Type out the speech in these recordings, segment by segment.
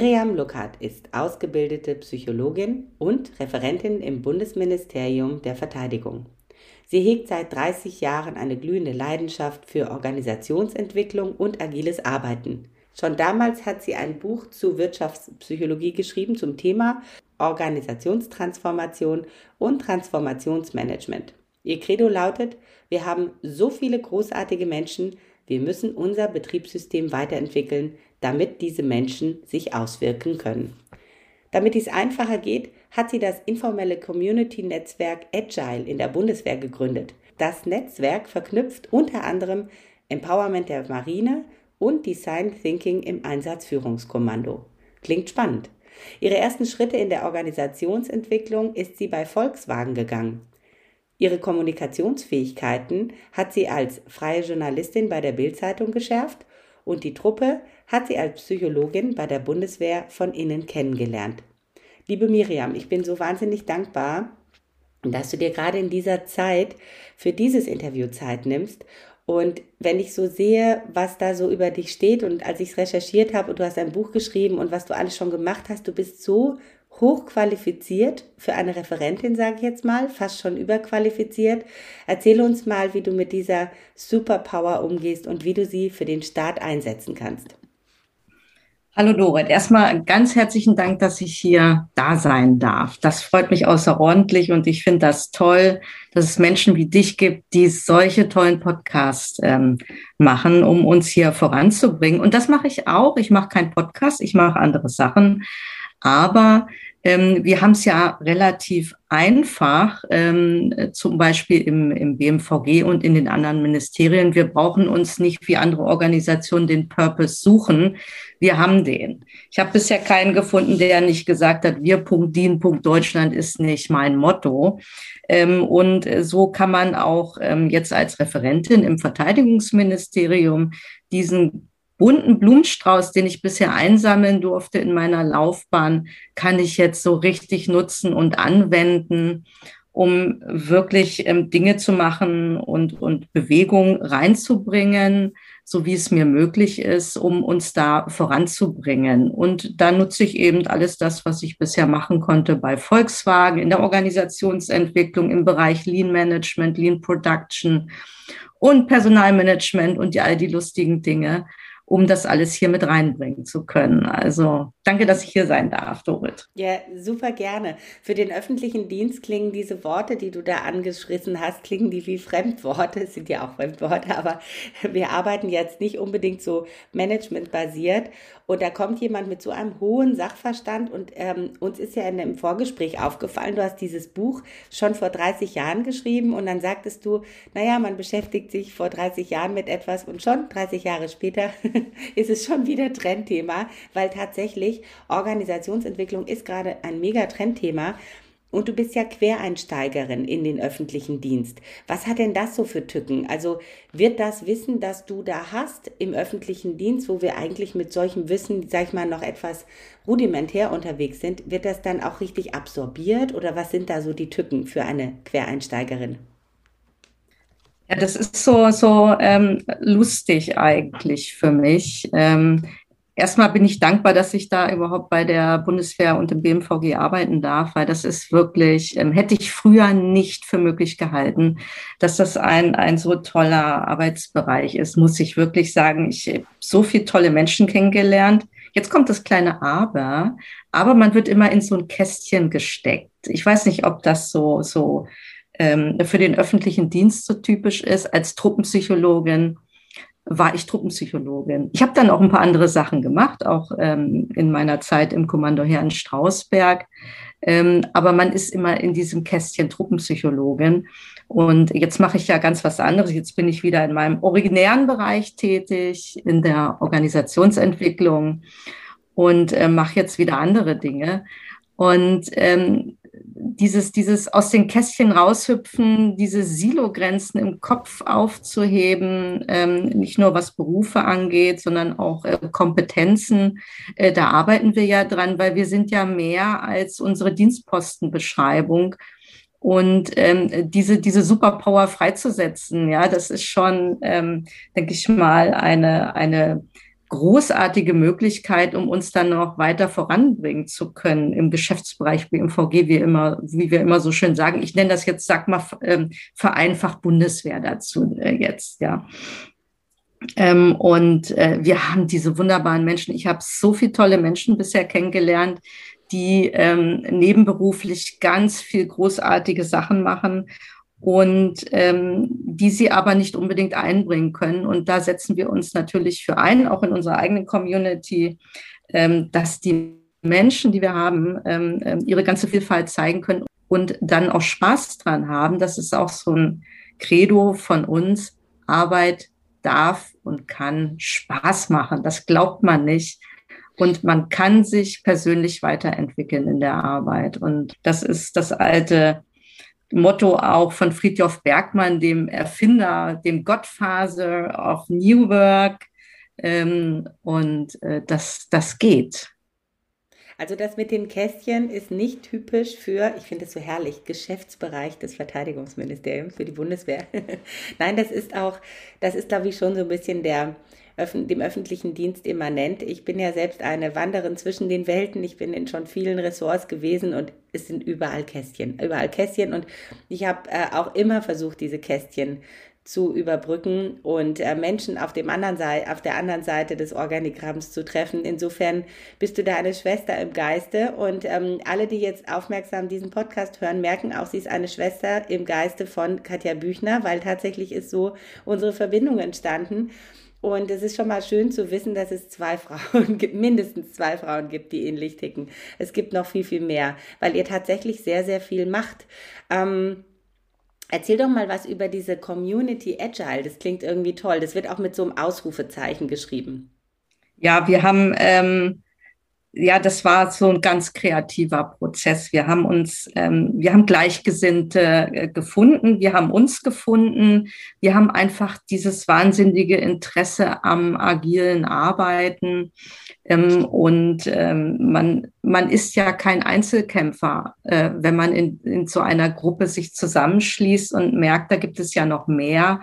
Miriam Luckert ist ausgebildete Psychologin und Referentin im Bundesministerium der Verteidigung. Sie hegt seit 30 Jahren eine glühende Leidenschaft für Organisationsentwicklung und agiles Arbeiten. Schon damals hat sie ein Buch zu Wirtschaftspsychologie geschrieben zum Thema Organisationstransformation und Transformationsmanagement. Ihr Credo lautet, wir haben so viele großartige Menschen, wir müssen unser Betriebssystem weiterentwickeln, damit diese Menschen sich auswirken können. Damit dies einfacher geht, hat sie das informelle Community-Netzwerk Agile in der Bundeswehr gegründet. Das Netzwerk verknüpft unter anderem Empowerment der Marine und Design Thinking im Einsatzführungskommando. Klingt spannend. Ihre ersten Schritte in der Organisationsentwicklung ist sie bei Volkswagen gegangen. Ihre Kommunikationsfähigkeiten hat sie als freie Journalistin bei der Bildzeitung geschärft und die Truppe hat sie als Psychologin bei der Bundeswehr von innen kennengelernt. Liebe Miriam, ich bin so wahnsinnig dankbar, dass du dir gerade in dieser Zeit für dieses Interview Zeit nimmst. Und wenn ich so sehe, was da so über dich steht und als ich es recherchiert habe und du hast ein Buch geschrieben und was du alles schon gemacht hast, du bist so hochqualifiziert für eine Referentin, sage ich jetzt mal, fast schon überqualifiziert. Erzähle uns mal, wie du mit dieser Superpower umgehst und wie du sie für den Staat einsetzen kannst. Hallo Dorit, erstmal ganz herzlichen Dank, dass ich hier da sein darf. Das freut mich außerordentlich und ich finde das toll, dass es Menschen wie dich gibt, die solche tollen Podcasts ähm, machen, um uns hier voranzubringen. Und das mache ich auch. Ich mache keinen Podcast, ich mache andere Sachen. Aber ähm, wir haben es ja relativ einfach, ähm, zum Beispiel im, im BMVG und in den anderen Ministerien. Wir brauchen uns nicht wie andere Organisationen den Purpose suchen. Wir haben den. Ich habe bisher keinen gefunden, der nicht gesagt hat, wir Punkt DIN, Punkt Deutschland ist nicht mein Motto. Ähm, und so kann man auch ähm, jetzt als Referentin im Verteidigungsministerium diesen bunten Blumenstrauß, den ich bisher einsammeln durfte in meiner Laufbahn, kann ich jetzt so richtig nutzen und anwenden, um wirklich ähm, Dinge zu machen und, und Bewegung reinzubringen, so wie es mir möglich ist, um uns da voranzubringen. Und da nutze ich eben alles das, was ich bisher machen konnte bei Volkswagen, in der Organisationsentwicklung, im Bereich Lean Management, Lean Production und Personalmanagement und all die lustigen Dinge um das alles hier mit reinbringen zu können. Also danke, dass ich hier sein darf, Dorit. Ja, super gerne. Für den öffentlichen Dienst klingen diese Worte, die du da angeschrissen hast, klingen die wie Fremdworte. Es sind ja auch Fremdworte, aber wir arbeiten jetzt nicht unbedingt so managementbasiert. Und da kommt jemand mit so einem hohen Sachverstand und ähm, uns ist ja in dem Vorgespräch aufgefallen, du hast dieses Buch schon vor 30 Jahren geschrieben und dann sagtest du, naja, man beschäftigt sich vor 30 Jahren mit etwas und schon 30 Jahre später ist es schon wieder Trendthema, weil tatsächlich Organisationsentwicklung ist gerade ein mega Trendthema. Und du bist ja Quereinsteigerin in den öffentlichen Dienst. Was hat denn das so für Tücken? Also wird das Wissen, das du da hast im öffentlichen Dienst, wo wir eigentlich mit solchem Wissen, sag ich mal, noch etwas rudimentär unterwegs sind, wird das dann auch richtig absorbiert oder was sind da so die Tücken für eine Quereinsteigerin? Ja, das ist so, so ähm, lustig eigentlich für mich. Ähm, erstmal bin ich dankbar, dass ich da überhaupt bei der Bundeswehr und dem BMVG arbeiten darf, weil das ist wirklich, ähm, hätte ich früher nicht für möglich gehalten, dass das ein, ein so toller Arbeitsbereich ist, muss ich wirklich sagen. Ich habe so viele tolle Menschen kennengelernt. Jetzt kommt das kleine Aber, aber man wird immer in so ein Kästchen gesteckt. Ich weiß nicht, ob das so, so ähm, für den öffentlichen Dienst so typisch ist. Als Truppenpsychologin war ich Truppenpsychologin. Ich habe dann auch ein paar andere Sachen gemacht, auch ähm, in meiner Zeit im Kommando Herrn Strausberg. Ähm, aber man ist immer in diesem Kästchen Truppenpsychologin. Und jetzt mache ich ja ganz was anderes. Jetzt bin ich wieder in meinem originären Bereich tätig, in der Organisationsentwicklung und äh, mache jetzt wieder andere Dinge. Und ähm, dieses, dieses aus den Kästchen raushüpfen, diese Silogrenzen im Kopf aufzuheben, ähm, nicht nur was Berufe angeht, sondern auch äh, Kompetenzen, äh, da arbeiten wir ja dran, weil wir sind ja mehr als unsere Dienstpostenbeschreibung. Und ähm, diese, diese Superpower freizusetzen, ja, das ist schon, ähm, denke ich mal, eine, eine großartige Möglichkeit, um uns dann noch weiter voranbringen zu können im Geschäftsbereich wie im VG, wie immer, wie wir immer so schön sagen. Ich nenne das jetzt, sag mal, ähm, vereinfacht Bundeswehr dazu äh, jetzt, ja. Ähm, und äh, wir haben diese wunderbaren Menschen. Ich habe so viele tolle Menschen bisher kennengelernt, die ähm, nebenberuflich ganz viel großartige Sachen machen und ähm, die sie aber nicht unbedingt einbringen können. Und da setzen wir uns natürlich für ein, auch in unserer eigenen Community, ähm, dass die Menschen, die wir haben, ähm, ähm, ihre ganze Vielfalt zeigen können und dann auch Spaß dran haben. Das ist auch so ein Credo von uns. Arbeit darf und kann Spaß machen. Das glaubt man nicht. Und man kann sich persönlich weiterentwickeln in der Arbeit. Und das ist das alte Motto auch von Friedhof Bergmann, dem Erfinder, dem Godfather of New Work. Ähm, und äh, das, das geht. Also das mit den Kästchen ist nicht typisch für, ich finde es so herrlich, Geschäftsbereich des Verteidigungsministeriums für die Bundeswehr. Nein, das ist auch, das ist glaube ich schon so ein bisschen der dem öffentlichen Dienst immanent. Ich bin ja selbst eine Wanderin zwischen den Welten. Ich bin in schon vielen Ressorts gewesen und es sind überall Kästchen, überall Kästchen. Und ich habe äh, auch immer versucht, diese Kästchen zu überbrücken und äh, Menschen auf, dem anderen Seite, auf der anderen Seite des Organigramms zu treffen. Insofern bist du da eine Schwester im Geiste und ähm, alle, die jetzt aufmerksam diesen Podcast hören, merken auch, sie ist eine Schwester im Geiste von Katja Büchner, weil tatsächlich ist so unsere Verbindung entstanden. Und es ist schon mal schön zu wissen, dass es zwei Frauen gibt, mindestens zwei Frauen gibt, die ähnlich ticken. Es gibt noch viel, viel mehr, weil ihr tatsächlich sehr, sehr viel macht. Ähm, erzähl doch mal was über diese Community Agile. Das klingt irgendwie toll. Das wird auch mit so einem Ausrufezeichen geschrieben. Ja, wir haben ähm, ja, das war so ein ganz kreativer Prozess. Wir haben uns, ähm, wir haben Gleichgesinnte äh, gefunden, wir haben uns gefunden, wir haben einfach dieses wahnsinnige Interesse am agilen Arbeiten. Ähm, und ähm, man, man ist ja kein Einzelkämpfer, äh, wenn man in, in so einer Gruppe sich zusammenschließt und merkt, da gibt es ja noch mehr.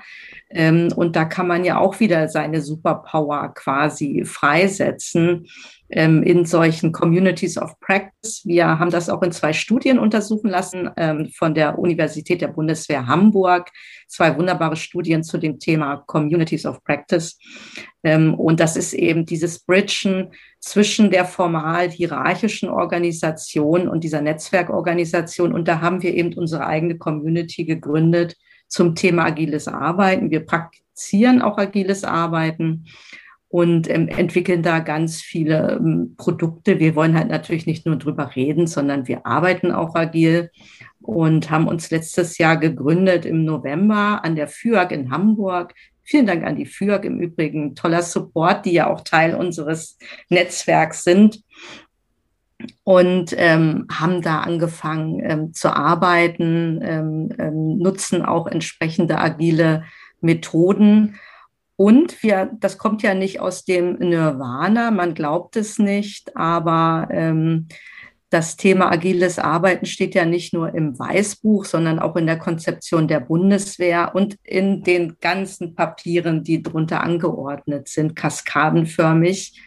Ähm, und da kann man ja auch wieder seine Superpower quasi freisetzen ähm, in solchen Communities of Practice. Wir haben das auch in zwei Studien untersuchen lassen ähm, von der Universität der Bundeswehr Hamburg. Zwei wunderbare Studien zu dem Thema Communities of Practice. Und das ist eben dieses Bridgen zwischen der formal hierarchischen Organisation und dieser Netzwerkorganisation. Und da haben wir eben unsere eigene Community gegründet zum Thema agiles Arbeiten. Wir praktizieren auch agiles Arbeiten und ähm, entwickeln da ganz viele ähm, Produkte. Wir wollen halt natürlich nicht nur drüber reden, sondern wir arbeiten auch agil und haben uns letztes Jahr gegründet im November an der FÜAG in Hamburg. Vielen Dank an die FÜAG im Übrigen. Toller Support, die ja auch Teil unseres Netzwerks sind. Und ähm, haben da angefangen ähm, zu arbeiten, ähm, ähm nutzen auch entsprechende agile Methoden und wir, das kommt ja nicht aus dem Nirvana, man glaubt es nicht, aber ähm, das Thema agiles Arbeiten steht ja nicht nur im Weißbuch, sondern auch in der Konzeption der Bundeswehr und in den ganzen Papieren, die drunter angeordnet sind, kaskadenförmig.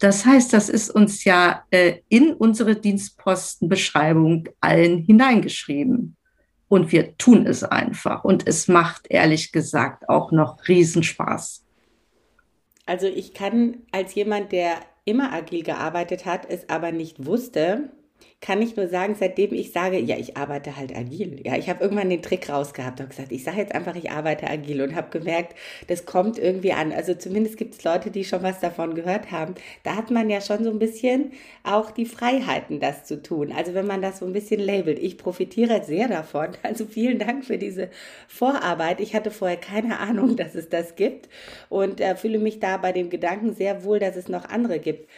Das heißt, das ist uns ja äh, in unsere Dienstpostenbeschreibung allen hineingeschrieben. Und wir tun es einfach. Und es macht ehrlich gesagt auch noch Riesenspaß. Also ich kann als jemand, der immer agil gearbeitet hat, es aber nicht wusste, kann ich nur sagen, seitdem ich sage, ja, ich arbeite halt agil. Ja, ich habe irgendwann den Trick rausgehabt und gesagt, ich sage jetzt einfach, ich arbeite agil und habe gemerkt, das kommt irgendwie an. Also zumindest gibt es Leute, die schon was davon gehört haben. Da hat man ja schon so ein bisschen auch die Freiheiten, das zu tun. Also wenn man das so ein bisschen labelt. Ich profitiere sehr davon. Also vielen Dank für diese Vorarbeit. Ich hatte vorher keine Ahnung, dass es das gibt und äh, fühle mich da bei dem Gedanken sehr wohl, dass es noch andere gibt.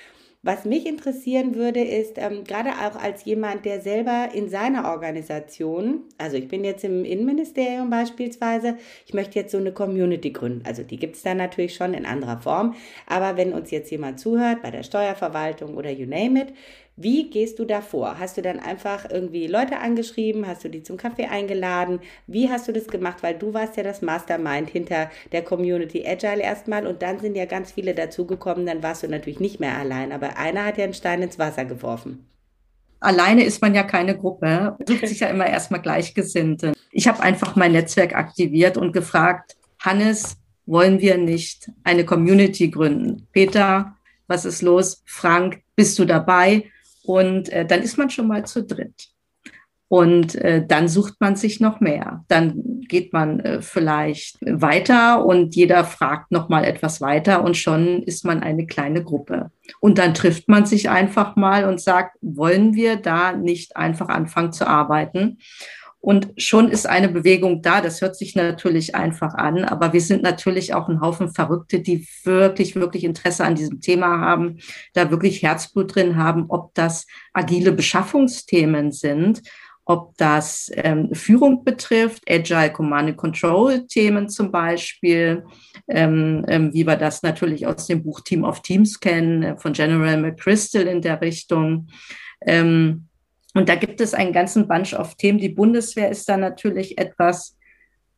Was mich interessieren würde, ist ähm, gerade auch als jemand, der selber in seiner Organisation, also ich bin jetzt im Innenministerium beispielsweise, ich möchte jetzt so eine Community gründen. Also die gibt es da natürlich schon in anderer Form. Aber wenn uns jetzt jemand zuhört, bei der Steuerverwaltung oder you name it, wie gehst du da vor? Hast du dann einfach irgendwie Leute angeschrieben? Hast du die zum Kaffee eingeladen? Wie hast du das gemacht? Weil du warst ja das Mastermind hinter der Community Agile erstmal und dann sind ja ganz viele dazugekommen. Dann warst du natürlich nicht mehr allein, aber einer hat ja einen Stein ins Wasser geworfen. Alleine ist man ja keine Gruppe, sucht sich ja immer erstmal Gleichgesinnte. Ich habe einfach mein Netzwerk aktiviert und gefragt, Hannes, wollen wir nicht eine Community gründen? Peter, was ist los? Frank, bist du dabei? Und äh, dann ist man schon mal zu dritt. Und äh, dann sucht man sich noch mehr. Dann geht man äh, vielleicht weiter und jeder fragt noch mal etwas weiter und schon ist man eine kleine Gruppe. Und dann trifft man sich einfach mal und sagt, wollen wir da nicht einfach anfangen zu arbeiten? Und schon ist eine Bewegung da. Das hört sich natürlich einfach an, aber wir sind natürlich auch ein Haufen Verrückte, die wirklich, wirklich Interesse an diesem Thema haben, da wirklich Herzblut drin haben, ob das agile Beschaffungsthemen sind, ob das ähm, Führung betrifft, Agile Command and Control Themen zum Beispiel, ähm, ähm, wie wir das natürlich aus dem Buch Team of Teams kennen, äh, von General McChrystal in der Richtung. Ähm, und da gibt es einen ganzen Bunch of Themen. Die Bundeswehr ist da natürlich etwas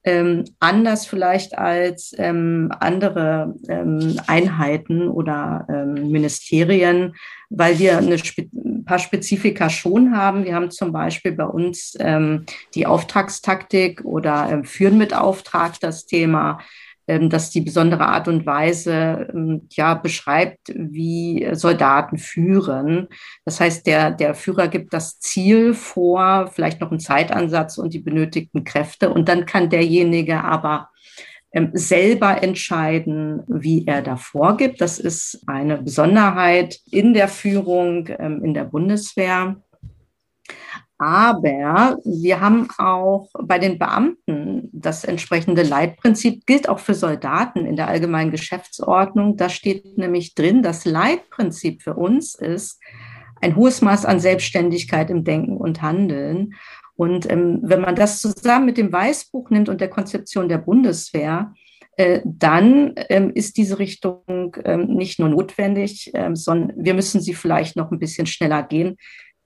ähm, anders vielleicht als ähm, andere ähm, Einheiten oder ähm, Ministerien, weil wir ein paar Spezifika schon haben. Wir haben zum Beispiel bei uns ähm, die Auftragstaktik oder ähm, Führen mit Auftrag das Thema. Ähm, dass die besondere Art und Weise ähm, ja beschreibt, wie Soldaten führen. Das heißt, der, der Führer gibt das Ziel vor, vielleicht noch einen Zeitansatz und die benötigten Kräfte. Und dann kann derjenige aber ähm, selber entscheiden, wie er da vorgibt. Das ist eine Besonderheit in der Führung in der Bundeswehr. Aber wir haben auch bei den Beamten das entsprechende Leitprinzip, gilt auch für Soldaten in der allgemeinen Geschäftsordnung. Da steht nämlich drin, das Leitprinzip für uns ist ein hohes Maß an Selbstständigkeit im Denken und Handeln. Und ähm, wenn man das zusammen mit dem Weißbuch nimmt und der Konzeption der Bundeswehr, äh, dann ähm, ist diese Richtung ähm, nicht nur notwendig, ähm, sondern wir müssen sie vielleicht noch ein bisschen schneller gehen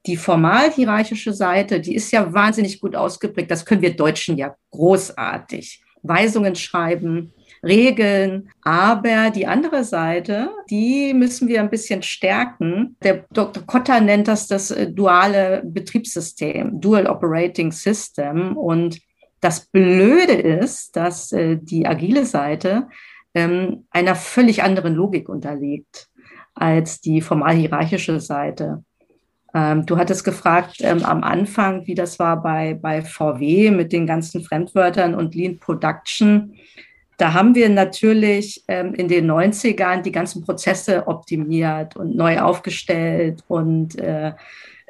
die formal hierarchische Seite, die ist ja wahnsinnig gut ausgeprägt. Das können wir Deutschen ja großartig. Weisungen schreiben, Regeln. Aber die andere Seite, die müssen wir ein bisschen stärken. Der Dr. Kotter nennt das das äh, duale Betriebssystem, Dual Operating System. Und das Blöde ist, dass äh, die agile Seite ähm, einer völlig anderen Logik unterliegt als die formal hierarchische Seite. Ähm, du hattest gefragt ähm, am Anfang, wie das war bei, bei VW mit den ganzen Fremdwörtern und Lean Production. Da haben wir natürlich ähm, in den 90ern die ganzen Prozesse optimiert und neu aufgestellt und äh,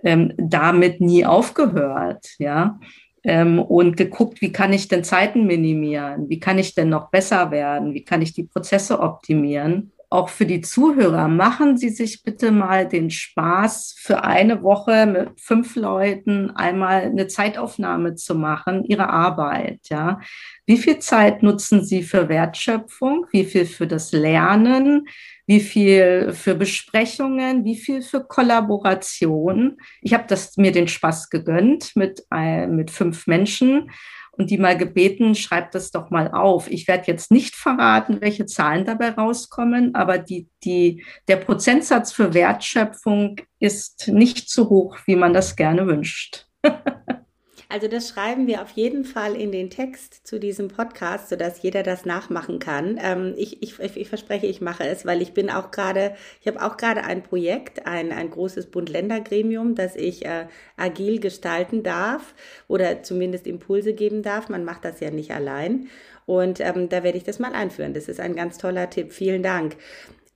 ähm, damit nie aufgehört, ja. Ähm, und geguckt, wie kann ich denn Zeiten minimieren? Wie kann ich denn noch besser werden? Wie kann ich die Prozesse optimieren? Auch für die Zuhörer, machen Sie sich bitte mal den Spaß, für eine Woche mit fünf Leuten einmal eine Zeitaufnahme zu machen, Ihre Arbeit, ja. Wie viel Zeit nutzen Sie für Wertschöpfung? Wie viel für das Lernen? Wie viel für Besprechungen? Wie viel für Kollaboration? Ich habe das mir den Spaß gegönnt mit, äh, mit fünf Menschen und die mal gebeten, schreibt das doch mal auf. Ich werde jetzt nicht verraten, welche Zahlen dabei rauskommen, aber die, die, der Prozentsatz für Wertschöpfung ist nicht so hoch, wie man das gerne wünscht. Also das schreiben wir auf jeden Fall in den Text zu diesem Podcast, sodass jeder das nachmachen kann. Ähm, ich, ich, ich verspreche, ich mache es, weil ich bin auch gerade, ich habe auch gerade ein Projekt, ein, ein großes Bund-Länder-Gremium, das ich äh, agil gestalten darf oder zumindest Impulse geben darf. Man macht das ja nicht allein. Und ähm, da werde ich das mal einführen. Das ist ein ganz toller Tipp. Vielen Dank.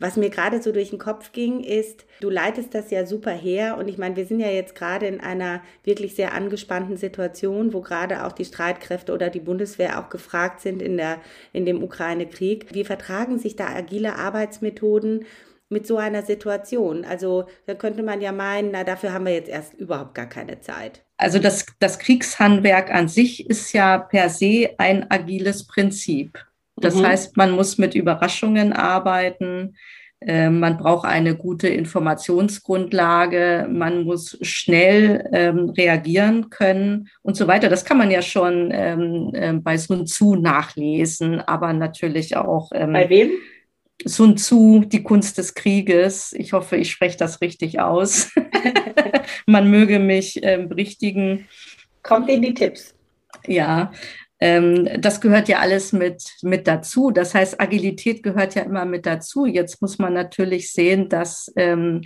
Was mir gerade so durch den Kopf ging, ist, du leitest das ja super her und ich meine, wir sind ja jetzt gerade in einer wirklich sehr angespannten Situation, wo gerade auch die Streitkräfte oder die Bundeswehr auch gefragt sind in der, in dem Ukraine-Krieg. Wie vertragen sich da agile Arbeitsmethoden mit so einer Situation? Also da könnte man ja meinen, na dafür haben wir jetzt erst überhaupt gar keine Zeit. Also das, das Kriegshandwerk an sich ist ja per se ein agiles Prinzip. Das mhm. heißt, man muss mit Überraschungen arbeiten. Äh, man braucht eine gute Informationsgrundlage, man muss schnell ähm, reagieren können und so weiter. Das kann man ja schon ähm, äh, bei Sun Tzu nachlesen, aber natürlich auch. Ähm, bei wem? Sun Tzu, die Kunst des Krieges. Ich hoffe, ich spreche das richtig aus. man möge mich äh, berichtigen. Kommt in die Tipps. Ja, ähm, das gehört ja alles mit, mit dazu. Das heißt, Agilität gehört ja immer mit dazu. Jetzt muss man natürlich sehen, dass ähm,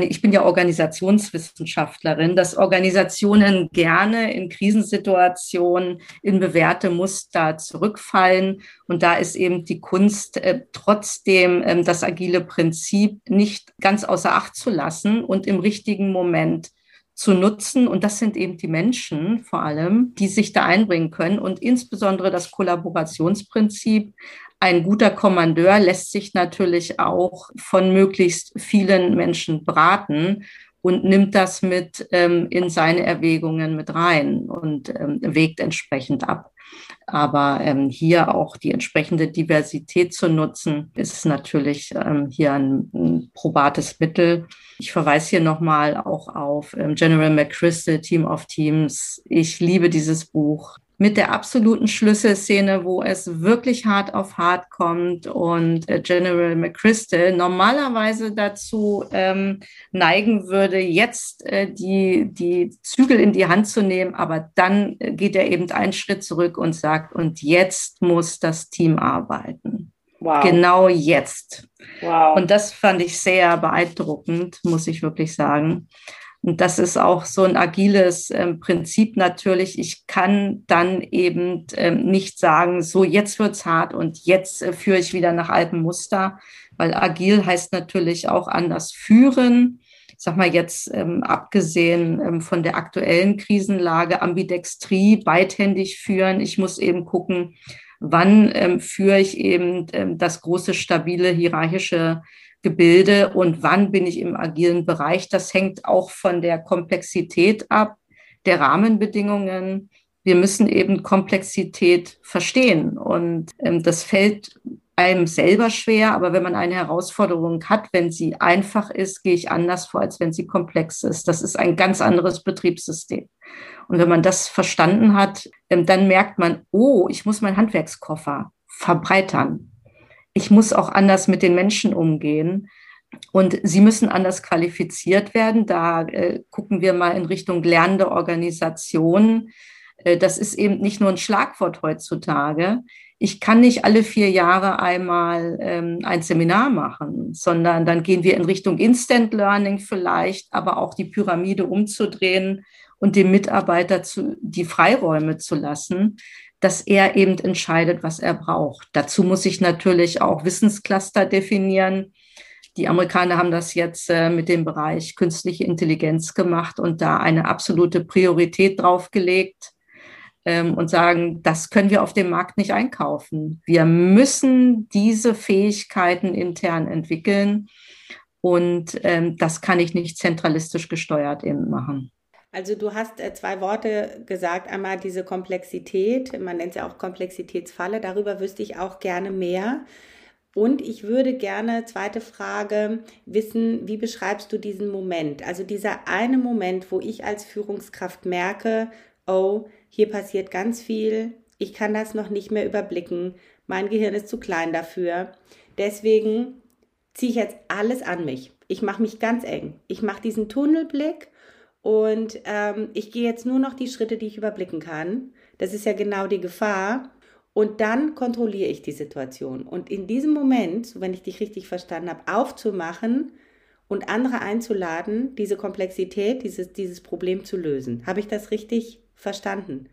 ich bin ja Organisationswissenschaftlerin, dass Organisationen gerne in Krisensituationen in bewährte Muster zurückfallen. Und da ist eben die Kunst äh, trotzdem ähm, das agile Prinzip nicht ganz außer Acht zu lassen und im richtigen Moment zu nutzen. Und das sind eben die Menschen vor allem, die sich da einbringen können. Und insbesondere das Kollaborationsprinzip. Ein guter Kommandeur lässt sich natürlich auch von möglichst vielen Menschen beraten und nimmt das mit ähm, in seine Erwägungen mit rein und ähm, wägt entsprechend ab. Aber ähm, hier auch die entsprechende Diversität zu nutzen, ist natürlich ähm, hier ein, ein, probates Mittel. Ich verweise hier nochmal auch auf ähm, General McChrystal, Team of Teams. Ich liebe dieses Buch mit der absoluten Schlüsselszene, wo es wirklich hart auf hart kommt und äh, General McChrystal normalerweise dazu ähm, neigen würde, jetzt äh, die, die Zügel in die Hand zu nehmen, aber dann äh, geht er eben einen Schritt zurück und sagt, und jetzt muss das Team arbeiten. Wow. Genau jetzt. Wow. Und das fand ich sehr beeindruckend, muss ich wirklich sagen. Und das ist auch so ein agiles äh, Prinzip natürlich. Ich kann dann eben äh, nicht sagen, so jetzt wird's hart und jetzt äh, führe ich wieder nach altem Muster, weil agil heißt natürlich auch anders führen. Ich sag mal jetzt ähm, abgesehen ähm, von der aktuellen Krisenlage, Ambidextrie, beidhändig führen. Ich muss eben gucken, wann ähm, führe ich eben ähm, das große, stabile, hierarchische Gebilde und wann bin ich im agilen Bereich. Das hängt auch von der Komplexität ab, der Rahmenbedingungen. Wir müssen eben Komplexität verstehen und ähm, das fällt einem selber schwer, aber wenn man eine Herausforderung hat, wenn sie einfach ist, gehe ich anders vor, als wenn sie komplex ist. Das ist ein ganz anderes Betriebssystem. Und wenn man das verstanden hat, ähm, dann merkt man, oh, ich muss meinen Handwerkskoffer verbreitern ich muss auch anders mit den Menschen umgehen. Und sie müssen anders qualifiziert werden. Da äh, gucken wir mal in Richtung lernende Organisationen. Äh, das ist eben nicht nur ein Schlagwort heutzutage. Ich kann nicht alle vier Jahre einmal ähm, ein Seminar machen, sondern dann gehen wir in Richtung Instant Learning vielleicht, aber auch die Pyramide umzudrehen und dem Mitarbeiter zu, die Freiräume zu lassen, dass er eben entscheidet, was er braucht. Dazu muss ich natürlich auch Wissenscluster definieren. Die Amerikaner haben das jetzt äh, mit dem Bereich künstliche Intelligenz gemacht und da eine absolute Priorität draufgelegt ähm, und sagen, das können wir auf dem Markt nicht einkaufen. Wir müssen diese Fähigkeiten intern entwickeln und ähm, das kann ich nicht zentralistisch gesteuert eben machen. Also du hast äh, zwei Worte gesagt. Einmal diese Komplexität, man nennt sie auch Komplexitätsfalle. Darüber wüsste ich auch gerne mehr. Und ich würde gerne, zweite Frage, wissen, wie beschreibst du diesen Moment? Also dieser eine Moment, wo ich als Führungskraft merke, oh, hier passiert ganz viel, ich kann das noch nicht mehr überblicken, mein Gehirn ist zu klein dafür. Deswegen ziehe ich jetzt alles an mich. Ich mache mich ganz eng. Ich mache diesen Tunnelblick und ähm, ich gehe jetzt nur noch die Schritte, die ich überblicken kann. Das ist ja genau die Gefahr. Und dann kontrolliere ich die Situation. Und in diesem Moment, wenn ich dich richtig verstanden habe, aufzumachen und andere einzuladen, diese Komplexität, dieses, dieses Problem zu lösen. Habe ich das richtig verstanden?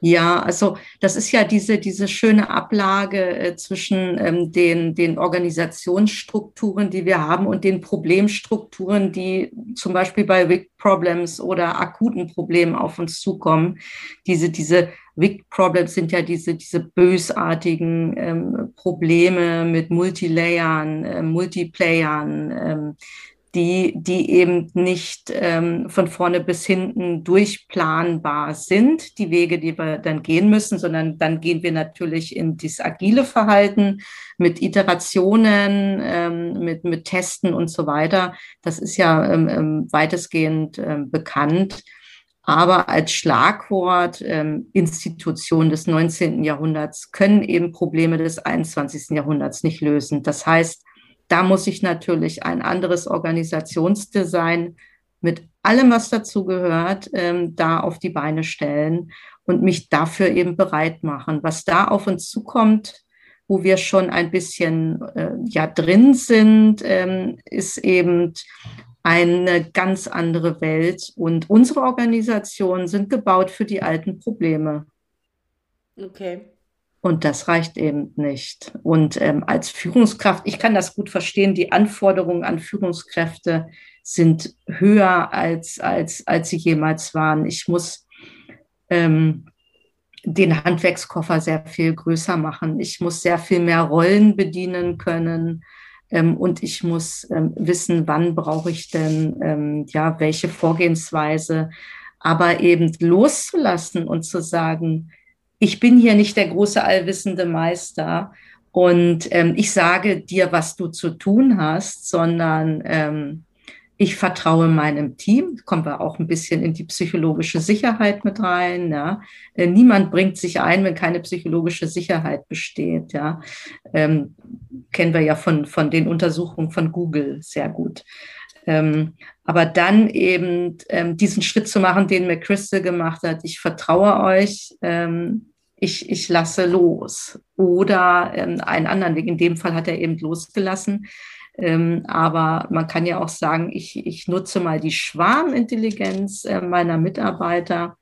Ja, also das ist ja diese, diese schöne Ablage äh, zwischen ähm, den, den Organisationsstrukturen, die wir haben und den Problemstrukturen, die zum Beispiel bei Big Problems oder akuten Problemen auf uns zukommen. Diese, diese Big Problems sind ja diese, diese bösartigen ähm, Probleme mit Multilayern, äh, Multiplayern, ähm, die, die eben nicht ähm, von vorne bis hinten durchplanbar sind, die Wege, die wir dann gehen müssen, sondern dann gehen wir natürlich in dieses agile Verhalten mit Iterationen, ähm, mit, mit Testen und so weiter. Das ist ja ähm, ähm weitestgehend ähm, bekannt. Aber als Schlagwort ähm, Institutionen des 19. Jahrhunderts können eben Probleme des 21. Jahrhunderts nicht lösen. Das heißt, da muss ich natürlich ein anderes Organisationsdesign mit allem, was dazu gehört, ähm, da auf die Beine stellen und mich dafür eben bereit machen. Was da auf uns zukommt, wo wir schon ein bisschen äh, ja drin sind, ähm, ist eben eine ganz andere Welt. Und unsere Organisationen sind gebaut für die alten Probleme. Okay. Und das reicht eben nicht. Und ähm, als Führungskraft, ich kann das gut verstehen, die Anforderungen an Führungskräfte sind höher als, als, als sie jemals waren. Ich muss ähm, den Handwerkskoffer sehr viel größer machen. Ich muss sehr viel mehr Rollen bedienen können. Ähm, und ich muss ähm, wissen, wann brauche ich denn, ähm, ja, welche Vorgehensweise. Aber eben loszulassen und zu sagen, ich bin hier nicht der große allwissende Meister und ähm, ich sage dir, was du zu tun hast, sondern ähm, ich vertraue meinem Team, kommen wir auch ein bisschen in die psychologische Sicherheit mit rein. Ja. Äh, niemand bringt sich ein, wenn keine psychologische Sicherheit besteht. Ja. Ähm, kennen wir ja von, von den Untersuchungen von Google sehr gut. Ähm, aber dann eben ähm, diesen Schritt zu machen, den McChrystal gemacht hat, ich vertraue euch, ähm, ich, ich lasse los. Oder ähm, einen anderen Weg, in dem Fall hat er eben losgelassen. Ähm, aber man kann ja auch sagen, ich, ich nutze mal die Schwarmintelligenz äh, meiner Mitarbeiter.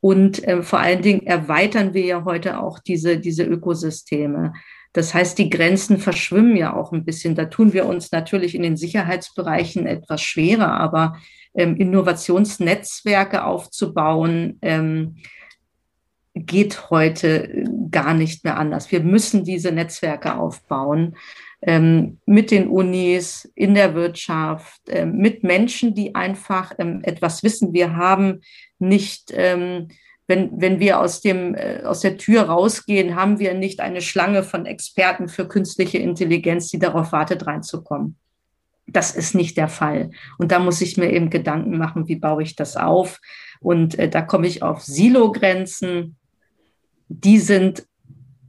Und äh, vor allen Dingen erweitern wir ja heute auch diese, diese Ökosysteme. Das heißt, die Grenzen verschwimmen ja auch ein bisschen. Da tun wir uns natürlich in den Sicherheitsbereichen etwas schwerer, aber ähm, Innovationsnetzwerke aufzubauen, ähm, geht heute gar nicht mehr anders. Wir müssen diese Netzwerke aufbauen ähm, mit den Unis, in der Wirtschaft, äh, mit Menschen, die einfach ähm, etwas wissen. Wir haben nicht ähm, wenn, wenn wir aus, dem, äh, aus der Tür rausgehen, haben wir nicht eine Schlange von Experten für künstliche Intelligenz, die darauf wartet, reinzukommen. Das ist nicht der Fall. Und da muss ich mir eben Gedanken machen, wie baue ich das auf? Und äh, da komme ich auf Silo-Grenzen. Die sind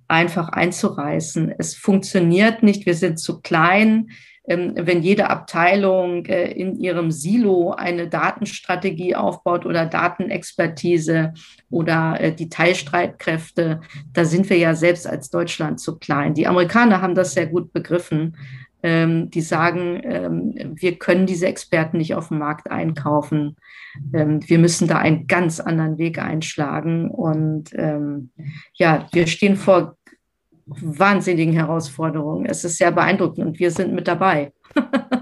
einfach einzureißen. Es funktioniert nicht. Wir sind zu klein. Ähm, wenn jede Abteilung äh, in ihrem Silo eine Datenstrategie aufbaut oder Datenexpertise oder äh, die Teilstreitkräfte, da sind wir ja selbst als Deutschland zu klein. Die Amerikaner haben das sehr gut begriffen. Ähm, die sagen, ähm, wir können diese Experten nicht auf dem Markt einkaufen. wir müssen da einen ganz anderen Weg einschlagen. Und ja, wir stehen vor wahnsinnigen Herausforderungen. Es ist sehr beeindruckend und wir sind mit dabei.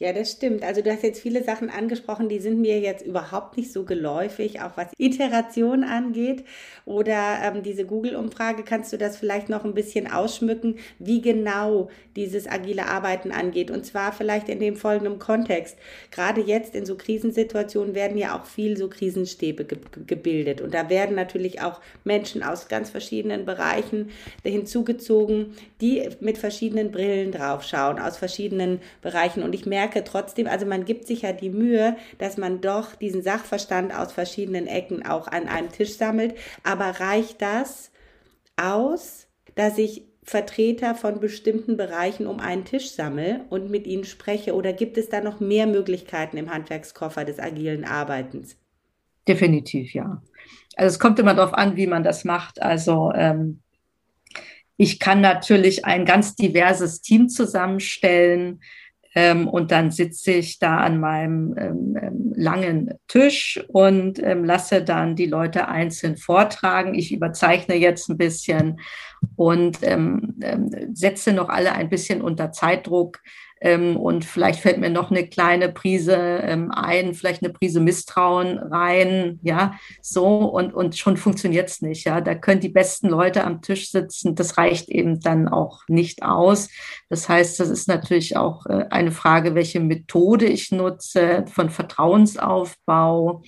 Ja, das stimmt. Also du hast jetzt viele Sachen angesprochen, die sind mir jetzt überhaupt nicht so geläufig, auch was Iteration angeht. Oder ähm, diese Google-Umfrage, kannst du das vielleicht noch ein bisschen ausschmücken, wie genau dieses agile Arbeiten angeht? Und zwar vielleicht in dem folgenden Kontext. Gerade jetzt in so Krisensituationen werden ja auch viel so Krisenstäbe ge gebildet. Und da werden natürlich auch Menschen aus ganz verschiedenen Bereichen hinzugezogen, die mit verschiedenen Brillen draufschauen, aus verschiedenen Bereichen. Und ich merke, merke trotzdem, also man gibt sich ja die Mühe, dass man doch diesen Sachverstand aus verschiedenen Ecken auch an einem Tisch sammelt. Aber reicht das aus, dass ich Vertreter von bestimmten Bereichen um einen Tisch sammle und mit ihnen spreche? Oder gibt es da noch mehr Möglichkeiten im Handwerkskoffer des agilen Arbeitens? Definitiv, ja. Also es kommt immer darauf an, wie man das macht. Also ähm, ich kann natürlich ein ganz diverses Team zusammenstellen. Ähm, und dann sitze ich da an meinem ähm, ähm, langen Tisch und ähm, lasse dann die Leute einzeln vortragen. Ich überzeichne jetzt ein bisschen und ähm, ähm, setze noch alle ein bisschen unter Zeitdruck. Ähm, und vielleicht fällt mir noch eine kleine Prise ähm, ein, vielleicht eine Prise Misstrauen rein, ja, so und, und schon funktioniert es nicht, ja. Da können die besten Leute am Tisch sitzen, das reicht eben dann auch nicht aus. Das heißt, das ist natürlich auch äh, eine Frage, welche Methode ich nutze, von Vertrauensaufbau,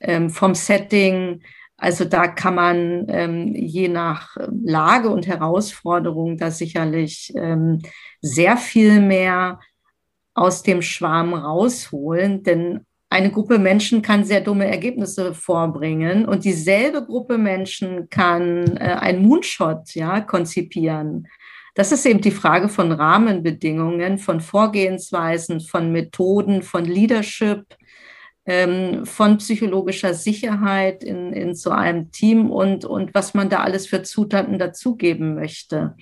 ähm, vom Setting, also da kann man je nach Lage und Herausforderung da sicherlich sehr viel mehr aus dem Schwarm rausholen, denn eine Gruppe Menschen kann sehr dumme Ergebnisse vorbringen und dieselbe Gruppe Menschen kann äh, ein Moonshot ja, konzipieren. Das ist eben die Frage von Rahmenbedingungen, von Vorgehensweisen, von Methoden, von Leadership, ähm, von psychologischer Sicherheit in, in so einem Team und, und was man da alles für Zutaten dazugeben möchte.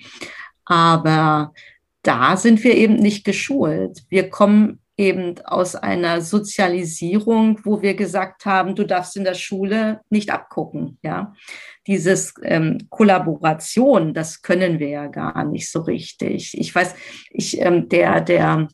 Aber da sind wir eben nicht geschult. Wir kommen eben aus einer Sozialisierung, wo wir gesagt haben, du darfst in der Schule nicht abgucken. Ja, dieses ähm, Kollaboration, das können wir ja gar nicht so richtig. Ich weiß, ich ähm, der der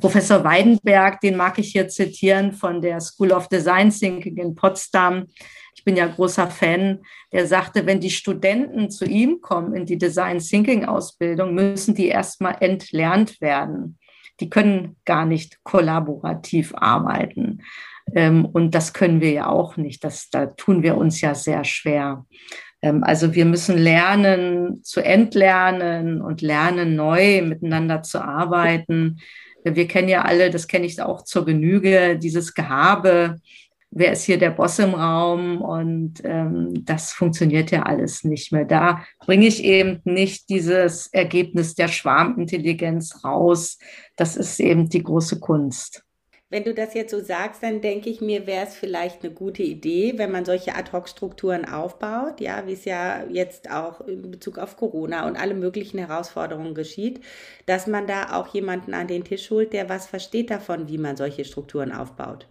Professor Weidenberg, den mag ich hier zitieren von der School of Design Thinking in Potsdam. Ich bin ja großer Fan. Der sagte, wenn die Studenten zu ihm kommen in die Design Thinking Ausbildung, müssen die erstmal entlernt werden. Die können gar nicht kollaborativ arbeiten. Ähm, und das können wir ja auch nicht. Das, da tun wir uns ja sehr schwer. Ähm, also wir müssen lernen zu entlernen und lernen, neu miteinander zu arbeiten. Wir kennen ja alle, das kenne ich auch zur Genüge, dieses Gehabe, wer ist hier der Boss im Raum und ähm, das funktioniert ja alles nicht mehr. Da bringe ich eben nicht dieses Ergebnis der Schwarmintelligenz raus. Das ist eben die große Kunst. Wenn du das jetzt so sagst, dann denke ich mir, wäre es vielleicht eine gute Idee, wenn man solche Ad-Hoc-Strukturen aufbaut, ja, wie es ja jetzt auch in Bezug auf Corona und alle möglichen Herausforderungen geschieht, dass man da auch jemanden an den Tisch holt, der was versteht davon, wie man solche Strukturen aufbaut.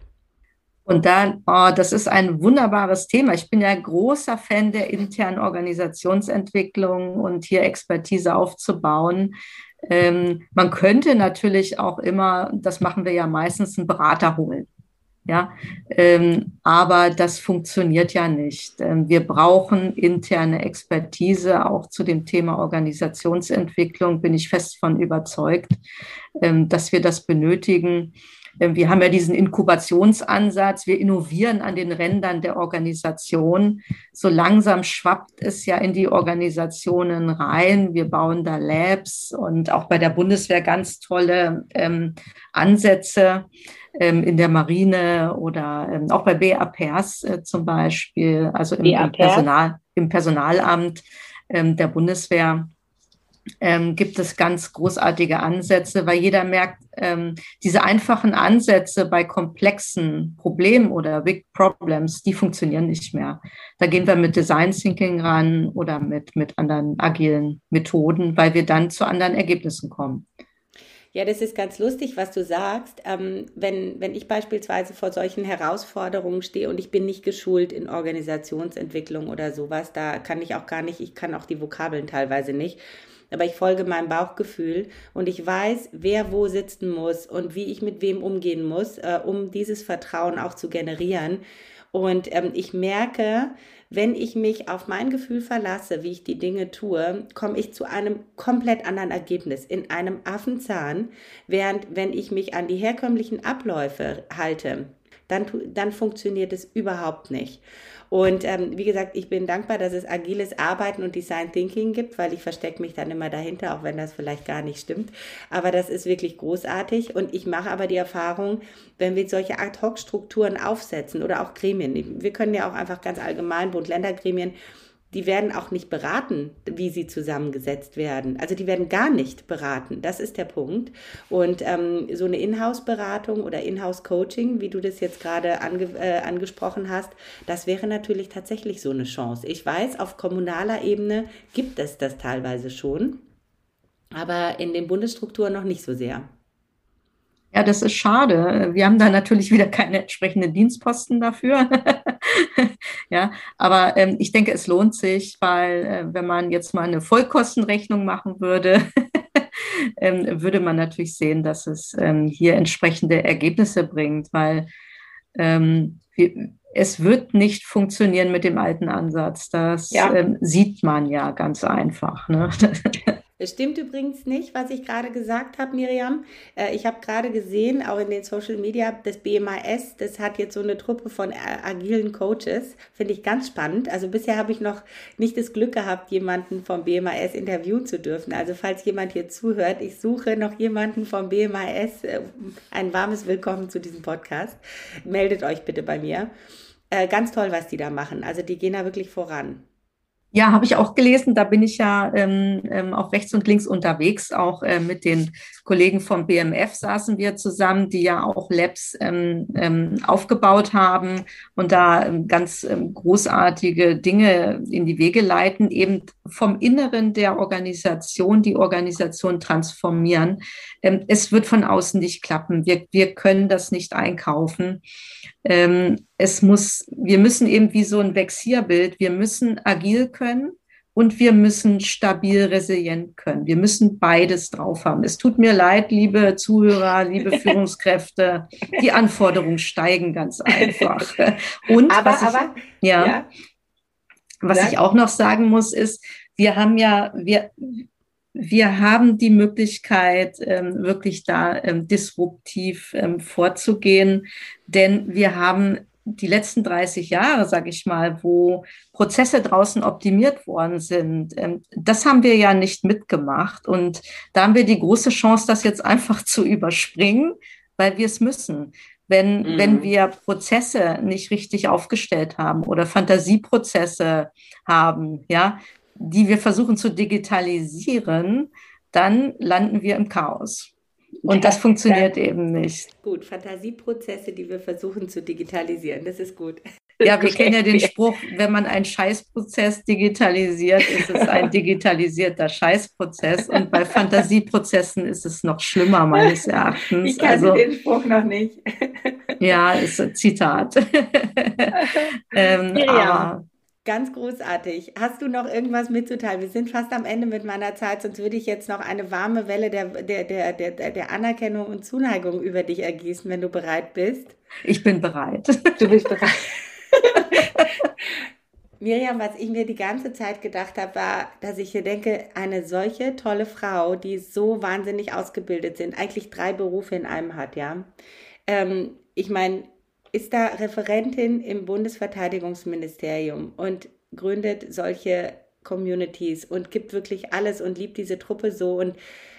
Und dann, oh, das ist ein wunderbares Thema. Ich bin ja großer Fan der internen Organisationsentwicklung und hier Expertise aufzubauen. Ähm, man könnte natürlich auch immer, das machen wir ja meistens, einen Berater holen. Ja, ähm, aber das funktioniert ja nicht. Ähm, wir brauchen interne Expertise auch zu dem Thema Organisationsentwicklung, bin ich fest von überzeugt, ähm, dass wir das benötigen. Ähm, wir haben ja diesen Inkubationsansatz. Wir innovieren an den Rändern der Organisation. So langsam schwappt es ja in die Organisationen rein. Wir bauen da Labs und auch bei der Bundeswehr ganz tolle ähm, Ansätze ähm, in der Marine oder ähm, auch bei BAPers äh, zum Beispiel, also im, im, Personal, im Personalamt ähm, der Bundeswehr ähm, gibt es ganz großartige Ansätze, weil jeder merkt, ähm, diese einfachen Ansätze bei komplexen Problemen oder Big Problems, die funktionieren nicht mehr. Da gehen wir mit Design Thinking ran oder mit, mit anderen agilen Methoden, weil wir dann zu anderen Ergebnissen kommen. Ja, das ist ganz lustig, was du sagst. Ähm, wenn, wenn ich beispielsweise vor solchen Herausforderungen stehe und ich bin nicht geschult in Organisationsentwicklung oder sowas, da kann ich auch gar nicht, ich kann auch die Vokabeln teilweise nicht aber ich folge meinem Bauchgefühl und ich weiß, wer wo sitzen muss und wie ich mit wem umgehen muss, äh, um dieses Vertrauen auch zu generieren. Und ähm, ich merke, wenn ich mich auf mein Gefühl verlasse, wie ich die Dinge tue, komme ich zu einem komplett anderen Ergebnis, in einem Affenzahn, während wenn ich mich an die herkömmlichen Abläufe halte, dann, dann funktioniert es überhaupt nicht. Und ähm, wie gesagt, ich bin dankbar, dass es agiles Arbeiten und Design Thinking gibt, weil ich verstecke mich dann immer dahinter, auch wenn das vielleicht gar nicht stimmt. Aber das ist wirklich großartig. Und ich mache aber die Erfahrung, wenn wir solche Ad-Hoc-Strukturen aufsetzen oder auch Gremien, wir können ja auch einfach ganz allgemein Bund-Länder-Gremien, die werden auch nicht beraten, wie sie zusammengesetzt werden. Also die werden gar nicht beraten. Das ist der Punkt. Und ähm, so eine Inhouse-Beratung oder Inhouse-Coaching, wie du das jetzt gerade ange äh, angesprochen hast, das wäre natürlich tatsächlich so eine Chance. Ich weiß, auf kommunaler Ebene gibt es das teilweise schon, aber in den Bundesstrukturen noch nicht so sehr. Ja, das ist schade. Wir haben da natürlich wieder keine entsprechenden Dienstposten dafür. ja, aber ähm, ich denke, es lohnt sich, weil äh, wenn man jetzt mal eine Vollkostenrechnung machen würde, ähm, würde man natürlich sehen, dass es ähm, hier entsprechende Ergebnisse bringt, weil ähm, wir, es wird nicht funktionieren mit dem alten Ansatz. Das ja. ähm, sieht man ja ganz einfach. Ne? Es stimmt übrigens nicht, was ich gerade gesagt habe, Miriam. Äh, ich habe gerade gesehen, auch in den Social Media, das BMAS, das hat jetzt so eine Truppe von agilen Coaches. Finde ich ganz spannend. Also bisher habe ich noch nicht das Glück gehabt, jemanden vom BMAS interviewen zu dürfen. Also falls jemand hier zuhört, ich suche noch jemanden vom BMAS. Äh, ein warmes Willkommen zu diesem Podcast. Meldet euch bitte bei mir. Äh, ganz toll, was die da machen. Also die gehen da wirklich voran. Ja, habe ich auch gelesen. Da bin ich ja ähm, ähm, auch rechts und links unterwegs. Auch äh, mit den Kollegen vom BMF saßen wir zusammen, die ja auch Labs ähm, ähm, aufgebaut haben und da ähm, ganz ähm, großartige Dinge in die Wege leiten, eben vom Inneren der Organisation die Organisation transformieren. Ähm, es wird von außen nicht klappen. Wir, wir können das nicht einkaufen. Ähm, es muss, wir müssen eben wie so ein Vexierbild, wir müssen agil können und wir müssen stabil resilient können. Wir müssen beides drauf haben. Es tut mir leid, liebe Zuhörer, liebe Führungskräfte, die Anforderungen steigen ganz einfach. Und aber, was ich, aber, ja, ja, was ja. ich auch noch sagen muss, ist, wir haben ja, wir, wir haben die Möglichkeit, ähm, wirklich da ähm, disruptiv ähm, vorzugehen, denn wir haben die letzten 30 Jahre, sage ich mal, wo Prozesse draußen optimiert worden sind, das haben wir ja nicht mitgemacht. Und da haben wir die große Chance, das jetzt einfach zu überspringen, weil wir es müssen. Wenn, mhm. wenn wir Prozesse nicht richtig aufgestellt haben oder Fantasieprozesse haben, ja, die wir versuchen zu digitalisieren, dann landen wir im Chaos. Und ja, das funktioniert dann, eben nicht. Gut, Fantasieprozesse, die wir versuchen zu digitalisieren, das ist gut. Ja, wir kennen ja den Spruch, wenn man einen Scheißprozess digitalisiert, ist es ein digitalisierter Scheißprozess. Und bei Fantasieprozessen ist es noch schlimmer, meines Erachtens. Ich kenne also, den Spruch noch nicht. Ja, ist ein Zitat. ähm, ja. Aber Ganz großartig. Hast du noch irgendwas mitzuteilen? Wir sind fast am Ende mit meiner Zeit, sonst würde ich jetzt noch eine warme Welle der, der, der, der, der Anerkennung und Zuneigung über dich ergießen, wenn du bereit bist. Ich bin bereit. Du bist bereit. Miriam, was ich mir die ganze Zeit gedacht habe, war, dass ich hier denke, eine solche tolle Frau, die so wahnsinnig ausgebildet sind, eigentlich drei Berufe in einem hat, ja. Ähm, ich meine, ist da Referentin im Bundesverteidigungsministerium und gründet solche Communities und gibt wirklich alles und liebt diese Truppe so und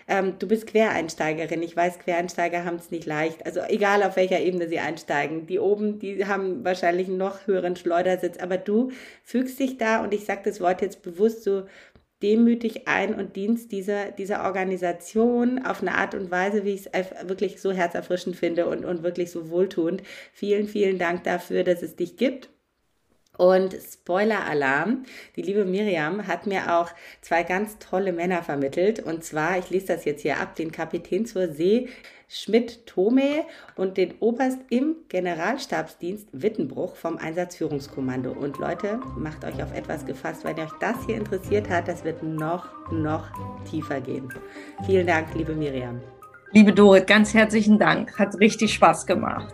ähm, du bist Quereinsteigerin. Ich weiß, Quereinsteiger haben es nicht leicht. Also egal auf welcher Ebene sie einsteigen. Die oben, die haben wahrscheinlich einen noch höheren Schleudersitz. Aber du fügst dich da und ich sage das Wort jetzt bewusst so demütig ein und dienst dieser, dieser Organisation auf eine Art und Weise, wie ich es wirklich so herzerfrischend finde und, und wirklich so wohltuend. Vielen, vielen Dank dafür, dass es dich gibt. Und Spoiler-Alarm, die liebe Miriam hat mir auch zwei ganz tolle Männer vermittelt. Und zwar, ich lese das jetzt hier ab, den Kapitän zur See Schmidt-Tome und den Oberst im Generalstabsdienst Wittenbruch vom Einsatzführungskommando. Und Leute, macht euch auf etwas gefasst, wenn euch das hier interessiert hat, das wird noch, noch tiefer gehen. Vielen Dank, liebe Miriam. Liebe Dorit, ganz herzlichen Dank. Hat richtig Spaß gemacht.